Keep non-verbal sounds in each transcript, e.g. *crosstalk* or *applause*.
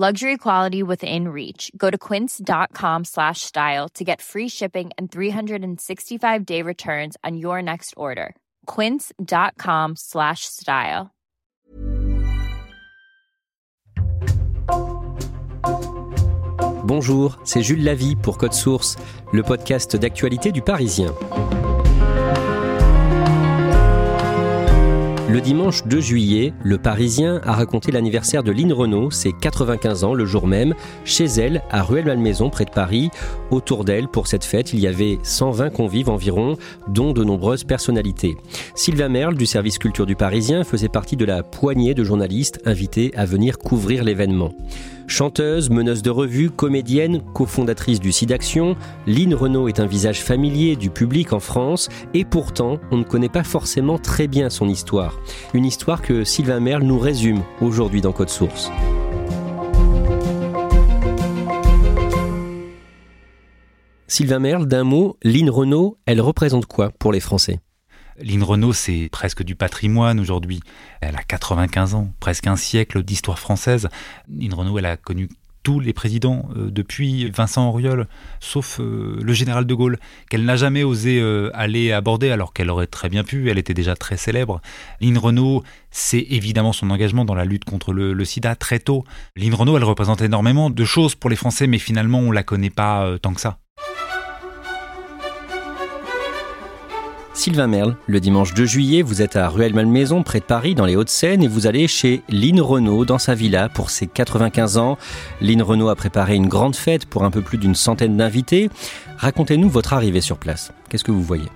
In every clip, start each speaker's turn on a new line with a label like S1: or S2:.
S1: Luxury quality within reach. Go to quince.com slash style to get free shipping and 365 day returns on your next order. Quince.com slash style.
S2: Bonjour, c'est Jules Lavie pour Code Source, le podcast d'actualité du Parisien. Le dimanche 2 juillet, le Parisien a raconté l'anniversaire de Lynn Renault, ses 95 ans le jour même, chez elle, à Ruelle-Malmaison, près de Paris. Autour d'elle, pour cette fête, il y avait 120 convives environ, dont de nombreuses personnalités. Sylvain Merle, du service culture du Parisien, faisait partie de la poignée de journalistes invités à venir couvrir l'événement. Chanteuse, meneuse de revue, comédienne, cofondatrice du SIDAction, Lynn Renault est un visage familier du public en France et pourtant on ne connaît pas forcément très bien son histoire. Une histoire que Sylvain Merle nous résume aujourd'hui dans Code Source. Sylvain Merle, d'un mot, Lynn Renault, elle représente quoi pour les Français?
S3: Lynn Renault, c'est presque du patrimoine aujourd'hui. Elle a 95 ans, presque un siècle d'histoire française. Lynn Renault, elle a connu tous les présidents euh, depuis Vincent Auriol, sauf euh, le général de Gaulle, qu'elle n'a jamais osé euh, aller aborder alors qu'elle aurait très bien pu, elle était déjà très célèbre. Lynn Renault, c'est évidemment son engagement dans la lutte contre le, sida très tôt. Lynn Renault, elle représente énormément de choses pour les Français, mais finalement on la connaît pas tant que ça.
S2: Sylvain Merle, le dimanche 2 juillet, vous êtes à Ruelle-Malmaison, près de Paris, dans les Hauts-de-Seine, et vous allez chez Lynn Renault, dans sa villa, pour ses 95 ans. Lynn Renault a préparé une grande fête pour un peu plus d'une centaine d'invités. Racontez-nous votre arrivée sur place. Qu'est-ce que vous voyez?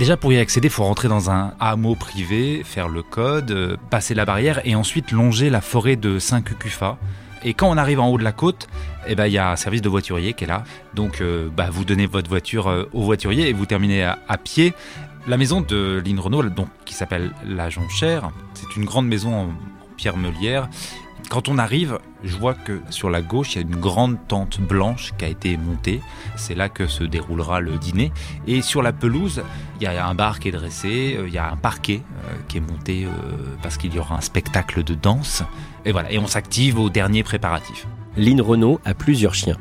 S3: Déjà pour y accéder, il faut rentrer dans un hameau privé, faire le code, euh, passer la barrière et ensuite longer la forêt de Saint-Cucufa. Et quand on arrive en haut de la côte, eh ben, il y a un service de voiturier qui est là. Donc, euh, bah, vous donnez votre voiture euh, au voiturier et vous terminez à, pied. La maison de Lynn Renault, donc, qui s'appelle La Jonchère, c'est une grande maison en pierre meulière. Quand on arrive, je vois que sur la gauche, il y a une grande tente blanche qui a été montée. C'est là que se déroulera le dîner. Et sur la pelouse, il y a un bar qui est dressé, il y a un parquet qui est monté parce qu'il y aura un spectacle de danse. Et voilà, et on s'active au dernier préparatif.
S2: Lynn Renault a plusieurs chiens.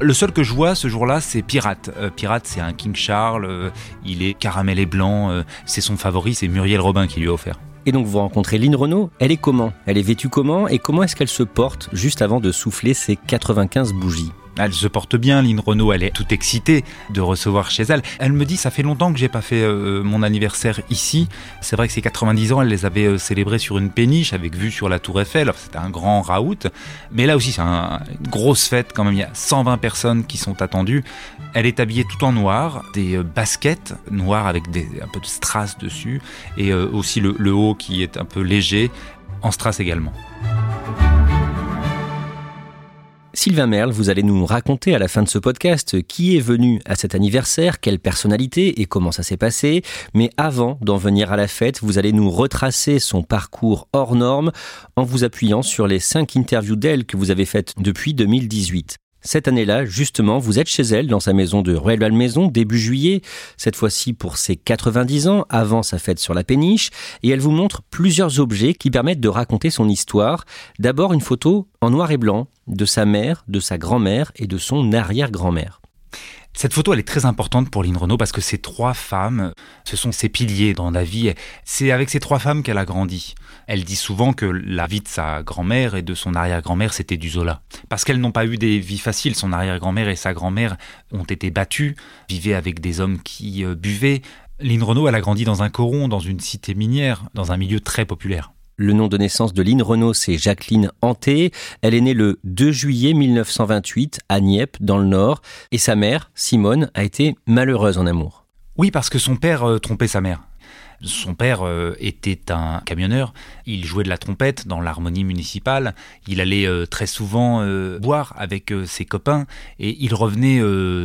S3: Le seul que je vois ce jour-là, c'est Pirate. Euh, Pirate, c'est un King Charles, euh, il est caramel et blanc, euh, c'est son favori, c'est Muriel Robin qui lui a offert.
S2: Et donc vous rencontrez Lynn Renault, elle est comment? Elle est vêtue comment? Et comment est-ce qu'elle se porte juste avant de souffler ses 95 bougies?
S3: Elle se porte bien, Lynn Renault, elle est toute excitée de recevoir chez elle. Elle me dit, ça fait longtemps que j'ai pas fait euh, mon anniversaire ici. C'est vrai que ses 90 ans, elle les avait euh, célébrés sur une péniche avec vue sur la Tour Eiffel. C'était un grand raout. Mais là aussi, c'est une grosse fête quand même. Il y a 120 personnes qui sont attendues. Elle est habillée tout en noir, des euh, baskets noires avec un peu de strass dessus et aussi le, le haut qui est un peu léger, en strass également.
S2: Sylvain Merle, vous allez nous raconter à la fin de ce podcast qui est venu à cet anniversaire, quelle personnalité et comment ça s'est passé. Mais avant d'en venir à la fête, vous allez nous retracer son parcours hors norme en vous appuyant sur les cinq interviews d'elle que vous avez faites depuis 2018. Cette année-là, justement, vous êtes chez elle dans sa maison de Ruelle-Malmaison début juillet, cette fois-ci pour ses 90 ans, avant sa fête sur la péniche, et elle vous montre plusieurs objets qui permettent de raconter son histoire. D'abord une photo en noir et blanc de sa mère, de sa grand-mère et de son arrière-grand-mère.
S3: Cette photo, elle est très importante pour Lynn Renault parce que ces trois femmes, ce sont ses piliers dans la vie. C'est avec ces trois femmes qu'elle a grandi. Elle dit souvent que la vie de sa grand-mère et de son arrière-grand-mère, c'était du Zola. Parce qu'elles n'ont pas eu des vies faciles. Son arrière-grand-mère et sa grand-mère ont été battues, vivaient avec des hommes qui euh, buvaient. Lynn Renault, elle a grandi dans un coron, dans une cité minière, dans un milieu très populaire.
S2: Le nom de naissance de Lynn Renault, c'est Jacqueline Hanté. Elle est née le 2 juillet 1928 à Nieppe, dans le Nord. Et sa mère, Simone, a été malheureuse en amour.
S3: Oui, parce que son père euh, trompait sa mère. Son père euh, était un camionneur, il jouait de la trompette dans l'harmonie municipale, il allait euh, très souvent boire avec ses copains et il revenait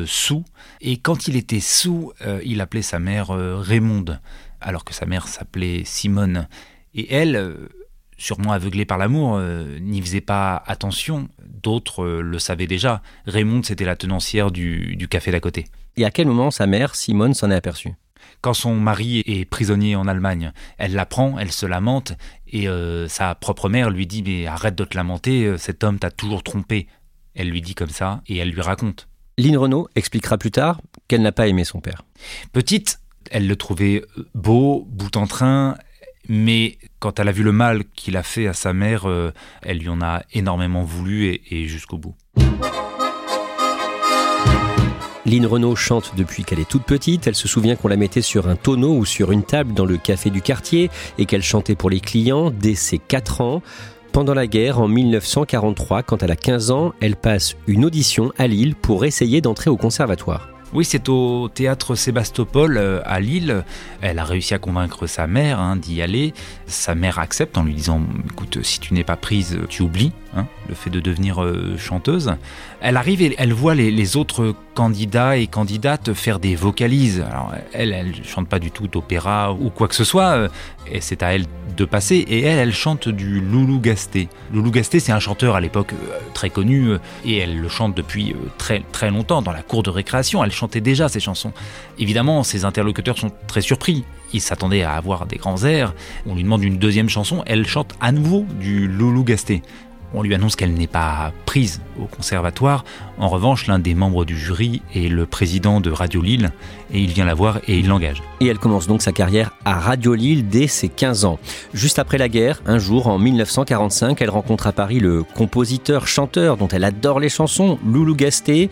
S3: sous. Et quand il était sous, il appelait sa mère Raymonde, alors que sa mère s'appelait Simone. Et elle, euh, sûrement aveuglée par l'amour, euh, n'y faisait pas attention. D'autres euh, le savaient déjà. Raymond, c'était la tenancière du, café d'à côté.
S2: Et à quel moment sa mère, Simone, s'en est aperçue?
S3: Quand son mari est prisonnier en Allemagne, elle l'apprend, elle se lamente, et sa propre mère lui dit Mais arrête de te lamenter, cet homme t'a toujours trompé. Elle lui dit comme ça, et elle lui raconte.
S2: Lynn Renault expliquera plus tard qu'elle n'a pas aimé son père.
S3: Petite, elle le trouvait beau, bout en train, mais quand elle a vu le mal qu'il a fait à sa mère, euh, elle lui en a énormément voulu et, jusqu'au bout.
S2: Lynn Renault chante depuis qu'elle est toute petite. Elle se souvient qu'on la mettait sur un tonneau ou sur une table dans le café du quartier et qu'elle chantait pour les clients dès ses 4 ans. Pendant la guerre, en 1943, quand elle a 15 ans, elle passe une audition à Lille pour essayer d'entrer au conservatoire.
S3: Oui, c'est au théâtre Sébastopol euh, à Lille. Elle a réussi à convaincre sa mère hein, d'y aller. Sa mère accepte en lui disant Écoute, si tu n'es pas prise, tu oublies hein, le fait de devenir euh, chanteuse. Elle arrive et elle voit les, autres candidats et candidates faire des vocalises. Alors, elle, elle chante pas du tout d'opéra ou quoi que ce soit. Euh, et c'est à elle de passer. Et elle, elle chante du Loulou Gasté. Loulou Gasté, c'est un chanteur à l'époque très connu et elle le chante depuis très très longtemps dans la cour de récréation. Elle chantait déjà ces chansons. Évidemment, ses interlocuteurs sont très surpris. Ils s'attendaient à avoir des grands airs. On lui demande une deuxième chanson. Elle chante à nouveau du Loulou Gasté. On lui annonce qu'elle n'est pas prise au conservatoire. En revanche, l'un des membres du jury est le président de Radio Lille et il vient la voir et il l'engage.
S2: Et elle commence donc sa carrière à Radio Lille dès ses 15 ans. Juste après la guerre, un jour en 1945, elle rencontre à Paris le compositeur-chanteur dont elle adore les chansons, Loulou Gasté.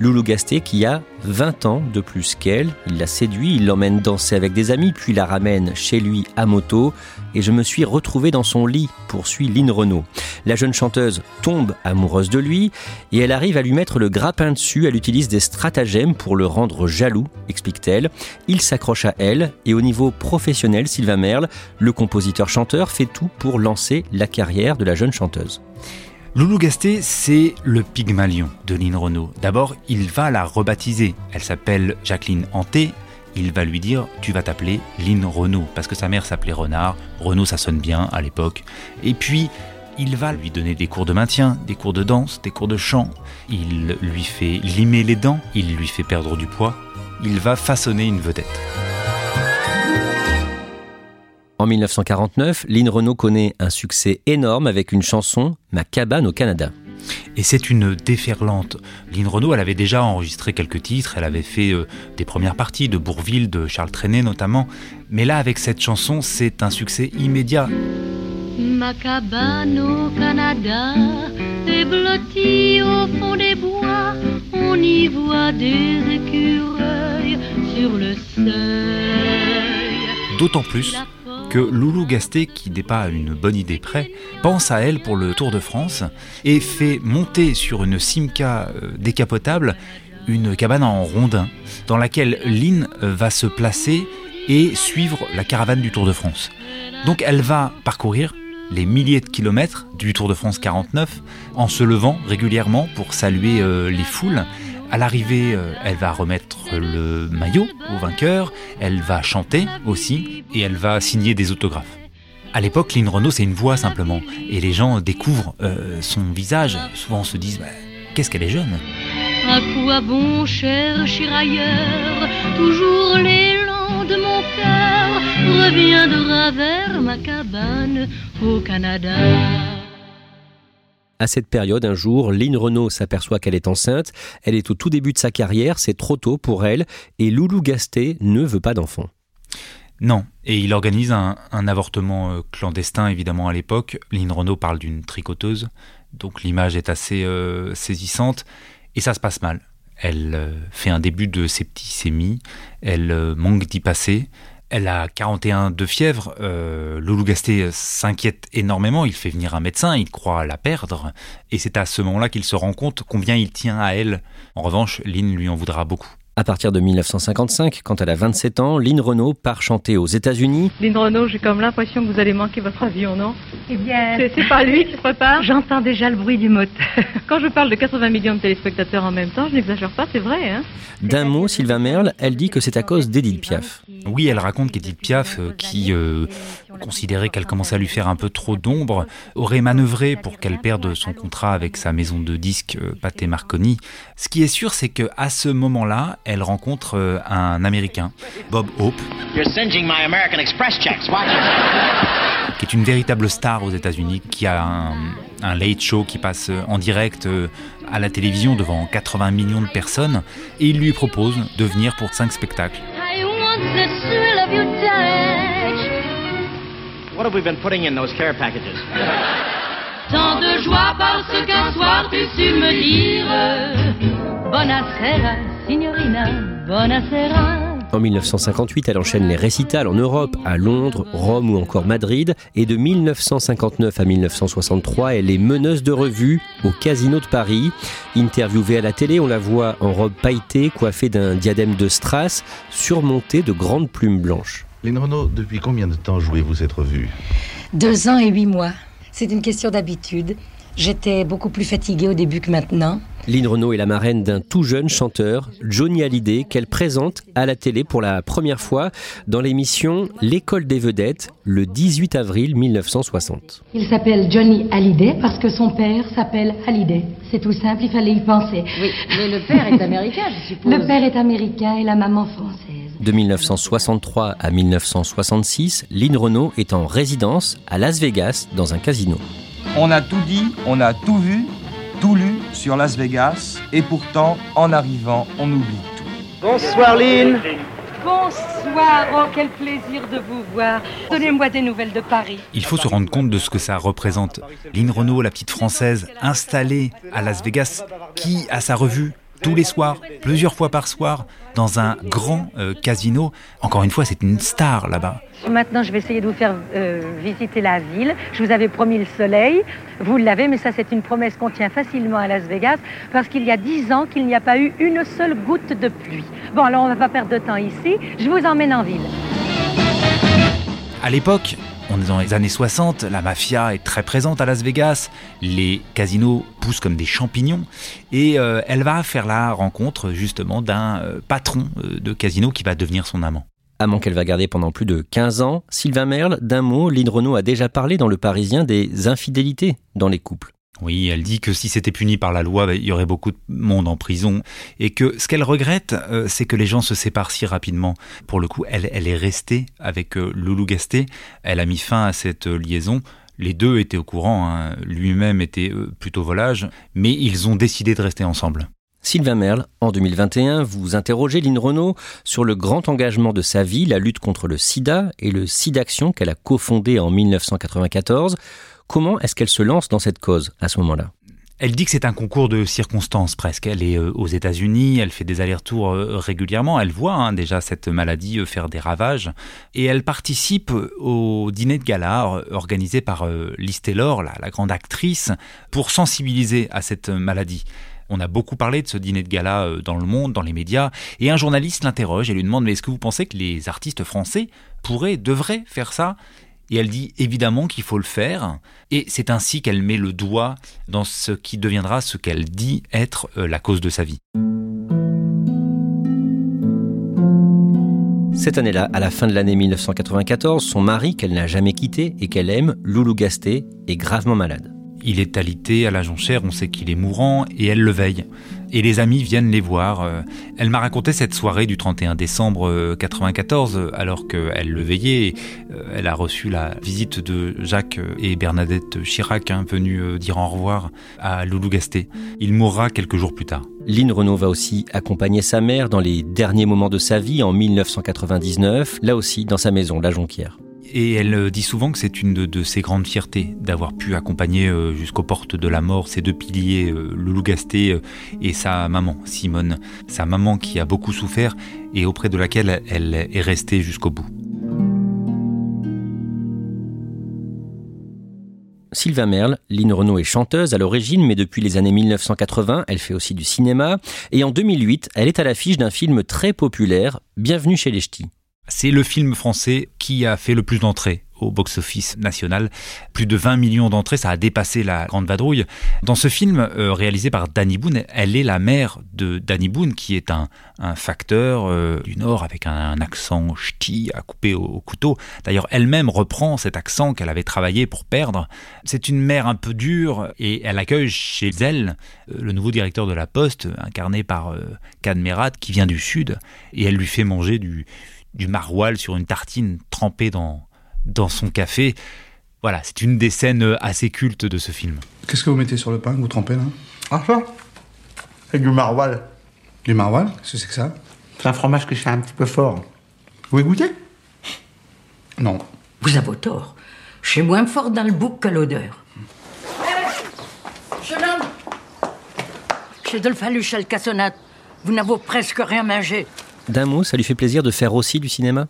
S2: Loulou Gasté qui a 20 ans de plus qu'elle. Il la séduit, il l'emmène danser avec des amis, puis la ramène chez lui à moto. Et je me suis retrouvé dans son lit, poursuit Lynn Renault. La jeune chanteuse tombe amoureuse de lui et elle arrive à lui mettre le grappin dessus. Elle utilise des stratagèmes pour le rendre jaloux, explique-t-elle. Il s'accroche à elle et au niveau professionnel, Sylvain Merle, le compositeur-chanteur, fait tout pour lancer la carrière de la jeune chanteuse.
S3: Loulou Gasté, c'est le Pygmalion de Lynn Renault. D'abord, il va la rebaptiser. Elle s'appelle Jacqueline Hanté. Il va lui dire Tu vas t'appeler Lynn Renault, parce que sa mère s'appelait Renard. Renault, ça sonne bien à l'époque. Et puis, il va lui donner des cours de maintien, des cours de danse, des cours de chant. Il lui fait limer les dents, il lui fait perdre du poids. Il va façonner une vedette.
S2: En 1949, Lynn Renault connaît un succès énorme avec une chanson, Ma cabane au Canada.
S3: Et c'est une déferlante. Lynn Renault, elle avait déjà enregistré quelques titres, elle avait fait euh, des premières parties de Bourville, de Charles Trenet notamment. Mais là, avec cette chanson, c'est un succès immédiat.
S4: Ma cabane au Canada est blottie au fond des bois. On y voit des écureuils sur le seuil.
S3: D'autant plus que Loulou Gasté, qui n'est pas une bonne idée près, pense à elle pour le Tour de France et fait monter sur une Simca euh, décapotable une cabane en rondin dans laquelle Lynn euh, va se placer et suivre la caravane du Tour de France. Donc elle va parcourir les milliers de kilomètres du Tour de France 49 en se levant régulièrement pour saluer euh, les foules à l'arrivée, euh, elle va remettre le maillot au vainqueur, elle va chanter aussi, et elle va signer des autographes. À l'époque, Lynn Renault, c'est une voix simplement, et les gens découvrent euh, son visage. Souvent, on se disent, bah, qu'est-ce qu'elle est jeune
S4: À quoi bon chercher ailleurs Toujours l'élan de mon cœur reviendra vers ma cabane au Canada?
S2: À cette période, un jour, Lynn Renault s'aperçoit qu'elle est enceinte. Elle est au tout début de sa carrière, c'est trop tôt pour elle, et Loulou Gasté ne veut pas d'enfant.
S3: Non, et il organise un, avortement euh, clandestin évidemment à l'époque. Lynn Renault parle d'une tricoteuse, donc l'image est assez euh, saisissante, et ça se passe mal. Elle euh, fait un début de septicémie, elle manque d'y passer, elle a 41 de fièvre. Euh, Loulou Gasté s'inquiète énormément. Il fait venir un médecin, il croit la perdre. Et c'est à ce moment-là qu'il se rend compte combien il tient à elle. En revanche, Lynn lui en voudra beaucoup.
S2: À partir de 1955, quand elle a 27 ans, Lynn Renault part chanter aux États-Unis.
S5: Lynn Renault, j'ai comme l'impression que vous allez manquer votre avion, non?
S6: Eh bien,
S5: c'est pas lui qui se prépare?
S6: J'entends déjà le bruit du moteur. *laughs*
S5: Quand je parle de 80 millions de téléspectateurs en même temps, je n'exagère pas, c'est vrai. Hein
S2: D'un mot, Sylvain Merle, elle dit que c'est à cause d'Edith Piaf.
S3: Oui, elle raconte qu'Edith Piaf, euh, qui euh, considérait qu'elle commençait à lui faire un peu trop d'ombre, aurait manœuvré pour qu'elle perde son contrat avec sa maison de disques euh, Pathé Marconi. Ce qui est sûr, c'est qu'à ce moment-là, elle rencontre un Américain, Bob Hope, qui est une véritable star aux États-Unis, qui a un, un, late show qui passe en direct à la télévision devant 80 millions de personnes, et il lui propose de venir pour cinq spectacles.
S7: What have we been putting in those care packages? *laughs*
S4: Tant de joie parce qu'un soir tu su me dire Buonasera, signorina, buonasera.
S2: En 1958, elle enchaîne les récitals en Europe, à Londres, Rome ou encore Madrid. Et de 1959 à 1963, elle est meneuse de revue au Casino de Paris. Interviewée à la télé, on la voit en robe pailletée, coiffée d'un diadème de strass, surmontée de grandes plumes blanches.
S8: Lynn Renault, depuis combien de temps jouez-vous cette revue?
S6: Deux ans et huit mois. C'est une question d'habitude. J'étais beaucoup plus fatiguée au début que maintenant.
S2: Lynn Renault est la marraine d'un tout jeune chanteur, Johnny Hallyday, qu'elle présente à la télé pour la première fois dans l'émission L'école des vedettes, le 18 avril 1960.
S6: Il s'appelle Johnny Hallyday parce que son père s'appelle Hallyday. C'est tout simple, il fallait y penser.
S5: Oui, mais le père est américain, je suppose.
S6: Le père est américain et la maman française.
S2: De 1963 à 1966, Lynn Renault est en résidence à Las Vegas dans un casino.
S9: On a tout dit, on a tout vu, tout lu sur Las Vegas, et pourtant, en arrivant, on oublie tout.
S7: Bonsoir Lynn.
S6: Bonsoir, oh quel plaisir de vous voir. Donnez-moi des nouvelles de Paris.
S3: Il faut se rendre compte de ce que ça représente. Lynn Renault, la petite française, installée à Las Vegas, qui, à sa revue, tous les soirs, plusieurs fois par soir, dans un grand euh, casino. Encore une fois, c'est une star là-bas.
S6: Maintenant, je vais essayer de vous faire euh, visiter la ville. Je vous avais promis le soleil. Vous l'avez, mais ça, c'est une promesse qu'on tient facilement à Las Vegas parce qu'il y a dix ans qu'il n'y a pas eu une seule goutte de pluie. Bon, alors on va pas perdre de temps ici. Je vous emmène en ville.
S3: À l'époque, on est dans les années 60, la mafia est très présente à Las Vegas, les casinos poussent comme des champignons, et euh, elle va faire la rencontre justement d'un euh, patron euh, de casino qui va devenir son amant.
S2: Amant qu'elle va garder pendant plus de 15 ans, Sylvain Merle, d'un mot, Lynn Renault a déjà parlé dans Le Parisien des infidélités dans les couples.
S3: Oui, elle dit que si c'était puni par la loi, bah, il y aurait beaucoup de monde en prison. Et que ce qu'elle regrette, euh, c'est que les gens se séparent si rapidement. Pour le coup, elle, elle est restée avec euh, Loulou Gasté. Elle a mis fin à cette euh, liaison. Les deux étaient au courant, hein. lui-même était plutôt volage, mais ils ont décidé de rester ensemble.
S2: Sylvain Merle, en 2021, vous interrogez Lynn Renault sur le grand engagement de sa vie, la lutte contre le sida et le SIDAction qu'elle a cofondé en 1994. Comment est-ce qu'elle se lance dans cette cause à ce moment-là?
S3: Elle dit que c'est un concours de circonstances presque. Elle est euh, aux États-Unis, elle fait des allers-retours euh, régulièrement, elle voit hein, déjà cette maladie euh, faire des ravages. Et elle participe au dîner de gala organisé par Liz Taylor, la, la grande actrice, pour sensibiliser à cette maladie. On a beaucoup parlé de ce dîner de gala dans le monde, dans les médias, et un journaliste l'interroge et lui demande mais est-ce que vous pensez que les artistes français pourraient, devraient faire ça? Et elle dit évidemment qu'il faut le faire. Et c'est ainsi qu'elle met le doigt dans ce qui deviendra ce qu'elle dit être euh, la cause de sa vie.
S2: Cette année-là, à la fin de l'année 1994, son mari, qu'elle n'a jamais quitté et qu'elle aime, Loulou Gasté, est gravement malade.
S3: Il est alité à la jonchère, on sait qu'il est mourant et elle le veille. Et les amis viennent les voir. Euh, Elle m'a raconté cette soirée du 31 décembre euh, 94, alors qu'elle le veillait. Euh, Elle a reçu la visite de Jacques et Bernadette Chirac, hein, venus euh, dire au revoir à Loulou Gasté. Il mourra quelques jours plus tard.
S2: Lynn Renault va aussi accompagner sa mère dans les derniers moments de sa vie en 1999, là aussi dans sa maison, la Jonquière.
S3: Et elle euh, dit souvent que c'est une de, ses grandes fiertés d'avoir pu accompagner euh, jusqu'aux portes de la mort ces deux piliers, euh, Loulou Gasté et sa maman, Simone. Sa maman qui a beaucoup souffert et auprès de laquelle elle est restée jusqu'au bout.
S2: Sylvain Merle, Lynn Renault est chanteuse à l'origine, mais depuis les années 1980, elle fait aussi du cinéma. Et en 2008, elle est à l'affiche d'un film très populaire, Bienvenue chez les Ch'tis.
S3: C'est le film français qui a fait le plus d'entrées au box-office national. Plus de 20 millions d'entrées, ça a dépassé la Grande Vadrouille. Dans ce film euh, réalisé par Danny Boone, elle est la mère de Danny Boone, qui est un, facteur euh, du Nord avec un, accent ch'ti à couper au, au couteau. D'ailleurs, elle-même reprend cet accent qu'elle avait travaillé pour perdre. C'est une mère un peu dure et elle accueille chez elle euh, le nouveau directeur de la Poste, incarné par Kadmerat, qui vient du Sud, et elle lui fait manger du, du maroilles sur une tartine trempée dans dans son café. Voilà, c'est une des scènes assez cultes de ce film.
S10: Qu'est-ce que vous mettez sur le pain que vous trempez là
S7: Ah ça C'est du maroilles.
S10: Du maroilles Qu'est-ce que c'est que ça
S7: C'est un fromage que je fais un petit peu fort. Vous voulez goûter
S10: Non.
S11: Vous avez tort. Je suis moins fort dans le bouc que l'odeur. Jeune homme J'ai de le fallu chez le cassonade. Vous n'avez presque rien mangé.
S2: D'un mot, ça lui fait plaisir de faire aussi du cinéma?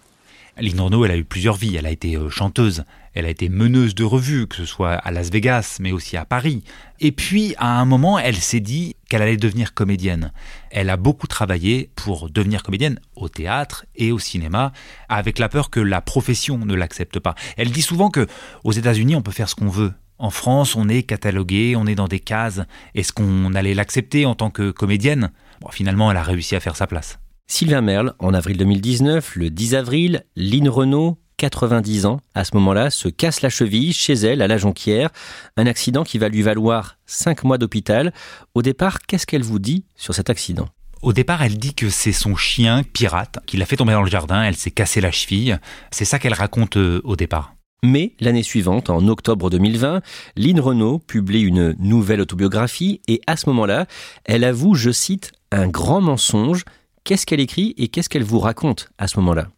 S3: Lynn Renault, elle a eu plusieurs vies. Elle a été euh, chanteuse, elle a été meneuse de revue, que ce soit à Las Vegas, mais aussi à Paris. Et puis, à un moment, elle s'est dit qu'elle allait devenir comédienne. Elle a beaucoup travaillé pour devenir comédienne au théâtre et au cinéma, avec la peur que la profession ne l'accepte pas. Elle dit souvent que aux États-Unis, on peut faire ce qu'on veut. En France, on est catalogué, on est dans des cases. Est-ce qu'on allait l'accepter en tant que comédienne? Finalement, elle a réussi à faire sa place.
S2: Sylvain Merle, en avril 2019, le 10 avril, Lynn Renault, 90 ans, à ce moment-là, se casse la cheville chez elle à la Jonquière. Un accident qui va lui valoir 5 mois d'hôpital. Au départ, qu'est-ce qu'elle vous dit sur cet accident?
S3: Au départ, elle dit que c'est son chien, pirate, qui l'a fait tomber dans le jardin, elle s'est cassé la cheville. C'est ça qu'elle raconte euh, au départ.
S2: Mais l'année suivante, en octobre 2020, Lynn Renault publie une nouvelle autobiographie et à ce moment-là, elle avoue, je cite, un grand mensonge. Qu'est-ce qu'elle écrit et qu'est-ce qu'elle vous raconte à ce moment-là?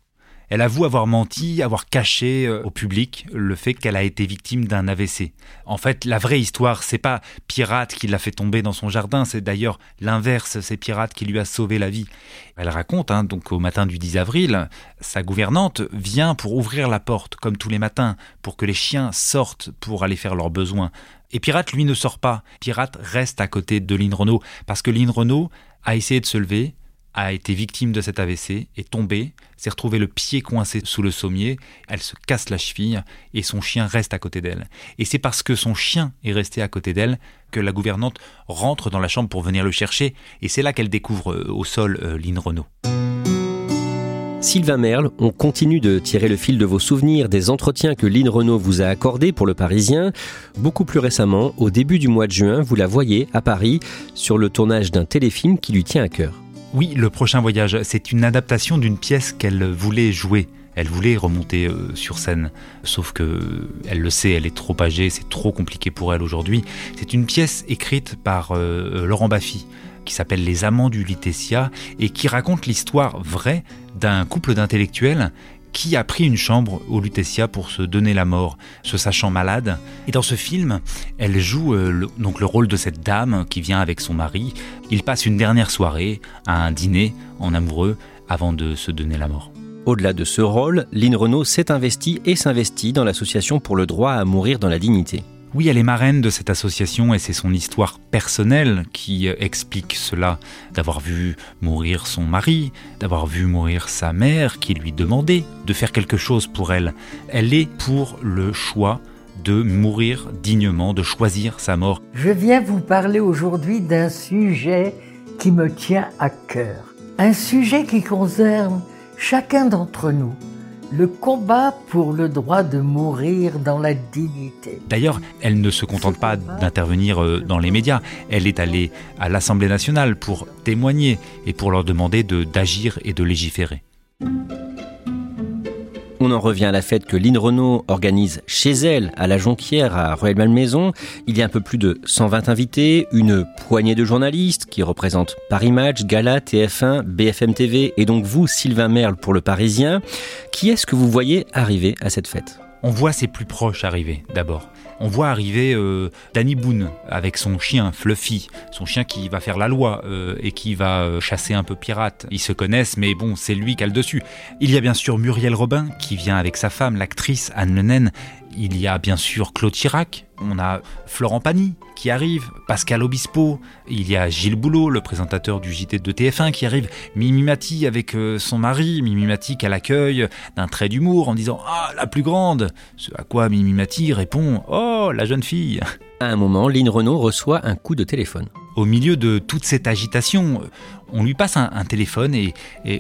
S3: Elle avoue avoir menti, avoir caché euh, au public le fait qu'elle a été victime d'un AVC. En fait, la vraie histoire, c'est pas Pirate qui l'a fait tomber dans son jardin, c'est d'ailleurs l'inverse, c'est Pirate qui lui a sauvé la vie. Elle raconte, hein, donc au matin du 10 avril, sa gouvernante vient pour ouvrir la porte, comme tous les matins, pour que les chiens sortent pour aller faire leurs besoins. Et Pirate, lui, ne sort pas. Pirate reste à côté de Lynn Renault, parce que Lynn Renault a essayé de se lever, a été victime de cet AVC, est tombée, s'est retrouvée le pied coincé sous le sommier, elle se casse la cheville et son chien reste à côté d'elle. Et c'est parce que son chien est resté à côté d'elle que la gouvernante rentre dans la chambre pour venir le chercher et c'est là qu'elle découvre euh, au sol euh, Lynn Renault.
S2: Sylvain Merle, on continue de tirer le fil de vos souvenirs des entretiens que Lynn Renault vous a accordés pour le Parisien. Beaucoup plus récemment, au début du mois de juin, vous la voyez à Paris sur le tournage d'un téléfilm qui lui tient à cœur.
S3: Oui, Le prochain voyage, c'est une adaptation d'une pièce qu'elle voulait jouer. Elle voulait remonter euh, sur scène, sauf que elle le sait, elle est trop âgée, c'est trop compliqué pour elle aujourd'hui. C'est une pièce écrite par euh, Laurent Baffy qui s'appelle Les Amants du Lutetia et qui raconte l'histoire vraie d'un couple d'intellectuels qui a pris une chambre au Lutetia pour se donner la mort, se sachant malade? Et dans ce film, elle joue euh, le, donc le rôle de cette dame qui vient avec son mari. Ils passent une dernière soirée à un dîner en amoureux avant de se donner la mort.
S2: Au-delà de ce rôle, Lynn Renault s'est investie et s'investit dans l'association pour le droit à mourir dans la dignité.
S3: Oui, elle est marraine de cette association et c'est son histoire personnelle qui explique cela. D'avoir vu mourir son mari, d'avoir vu mourir sa mère qui lui demandait de faire quelque chose pour elle. Elle est pour le choix de mourir dignement, de choisir sa mort.
S11: Je viens vous parler aujourd'hui d'un sujet qui me tient à cœur. Un sujet qui concerne chacun d'entre nous. Le combat pour le droit de mourir dans la dignité.
S3: D'ailleurs, elle ne se contente pas d'intervenir euh, dans les médias, elle est allée à l'Assemblée nationale pour témoigner et pour leur demander d'agir et de légiférer.
S2: On en revient à la fête que Lynn Renault organise chez elle, à la Jonquière, à Rueil-Malmaison. Il y a un peu plus de 120 invités, une poignée de journalistes qui représentent Paris Match, Gala, TF1, BFM TV et donc vous, Sylvain Merle, pour le Parisien. Qui est-ce que vous voyez arriver à cette fête?
S3: On voit ses plus proches arriver d'abord on voit arriver euh, Danny Boone avec son chien Fluffy, son chien qui va faire la loi euh, et qui va euh, chasser un peu pirate. Ils se connaissent, mais bon, c'est lui qui a le dessus. Il y a bien sûr Muriel Robin qui vient avec sa femme, l'actrice Anne Lenen, il y a bien sûr Claude Chirac, on a Florent Pagny qui arrive, Pascal Obispo, il y a Gilles Boulot, le présentateur du JT de TF1 qui arrive, Mimi Mati avec euh, son mari, Mimi Mati qu'elle accueille d'un trait d'humour en disant Ah, la plus grande. Ce à quoi Mimi Mati répond Oh, la jeune fille.
S2: À un moment, Lynn Renault reçoit un coup de téléphone.
S3: Au milieu de toute cette agitation, on lui passe un, téléphone et,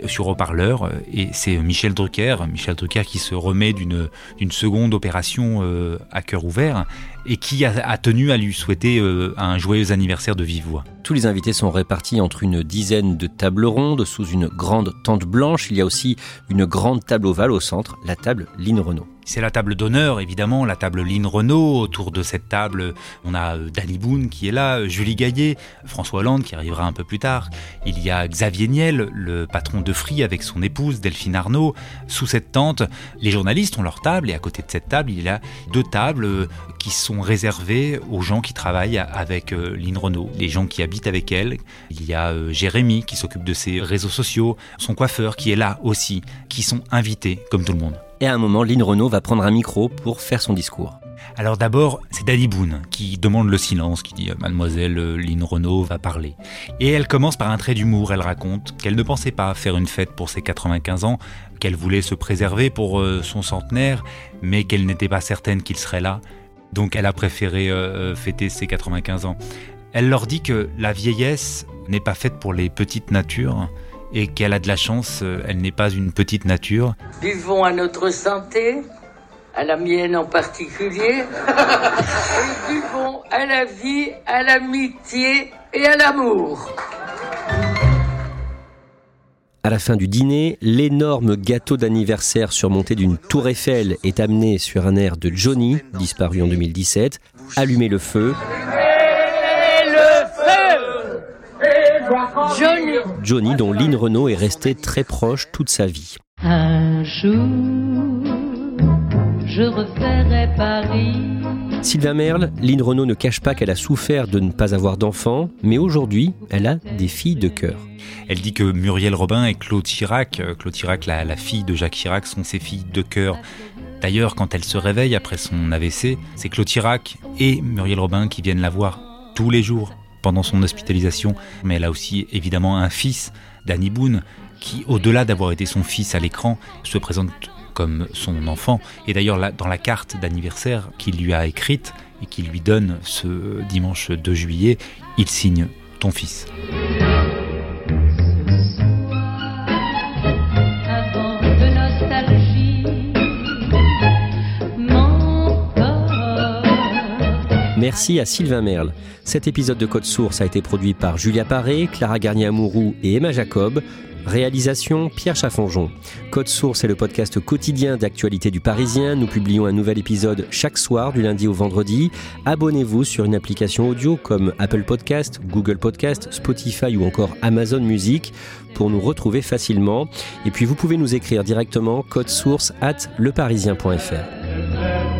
S3: sur haut-parleur et c'est Michel Drucker, Michel Drucker qui se remet d'une seconde opération euh, à cœur ouvert et qui a, tenu à lui souhaiter euh, un joyeux anniversaire de vive.
S2: Tous les invités sont répartis entre une dizaine de tables rondes sous une grande tente blanche. Il y a aussi une grande table ovale au centre, la table Lynn Renault.
S3: C'est la table d'honneur, évidemment, la table Lynn Renault. Autour de cette table, on a euh, Danny Boone qui est là, Julie Gaillet, François Hollande qui arrivera un peu plus tard. Il y a Xavier Niel, le patron de Free avec son épouse Delphine Arnaud. Sous cette tente, les journalistes ont leur table et à côté de cette table, il y a deux tables euh, qui sont réservées aux gens qui travaillent avec euh, Lynn Renault, les gens qui habitent avec elle. Il y a Jérémy qui s'occupe de ses réseaux sociaux, son coiffeur qui est là aussi, qui sont invités comme tout le monde.
S2: Et à un moment, Lynn Renault va prendre un micro pour faire son discours.
S3: Alors d'abord, c'est Danny Boone qui demande le silence, qui dit Mademoiselle euh, Lynn Renault va parler. Et elle commence par un trait d'humour. Elle raconte qu'elle ne pensait pas faire une fête pour ses 95 ans, qu'elle voulait se préserver pour euh, son centenaire, mais qu'elle n'était pas certaine qu'il serait là. Donc elle a préféré euh, fêter ses 95 ans. Elle leur dit que la vieillesse n'est pas faite pour les petites natures, et qu'elle a de la chance, euh, elle n'est pas une petite nature.
S11: Buvons à notre santé, à la mienne en particulier, *laughs* et buvons à la vie, à l'amitié et à l'amour.
S2: À la fin du dîner, l'énorme gâteau d'anniversaire surmonté d'une tour Eiffel est amené sur un air de Johnny, disparu en 2017. Allumez le feu.
S11: Johnny.
S2: Johnny, dont Lynn Renault est restée très proche toute sa vie.
S4: Un jour, je referai Paris.
S2: Sylvain Merle, Lynn Renault ne cache pas qu'elle a souffert de ne pas avoir d'enfants, mais aujourd'hui, elle a des filles de cœur.
S3: Elle dit que Muriel Robin et Claude Chirac, euh, Claude Chirac, la, la fille de Jacques Chirac, sont ses filles de cœur. D'ailleurs, quand elle se réveille après son AVC, c'est Claude Chirac et Muriel Robin qui viennent la voir tous les jours pendant son hospitalisation, mais elle a aussi évidemment un fils, Danny Boone, qui, au-delà d'avoir été son fils à l'écran, se présente comme son enfant. Et d'ailleurs, dans la carte d'anniversaire qu'il lui a écrite et qu'il lui donne ce dimanche 2 juillet, il signe ton fils.
S2: Merci à Sylvain Merle. Cet épisode de Code Source a été produit par Julia Paré, Clara Garnier-Amouroux et Emma Jacob. Réalisation Pierre Chaffonjon. Code Source est le podcast quotidien d'actualité du Parisien. Nous publions un nouvel épisode chaque soir du lundi au vendredi. Abonnez-vous sur une application audio comme Apple Podcast, Google Podcast, Spotify ou encore Amazon Music pour nous retrouver facilement. Et puis vous pouvez nous écrire directement code source at leparisien.fr.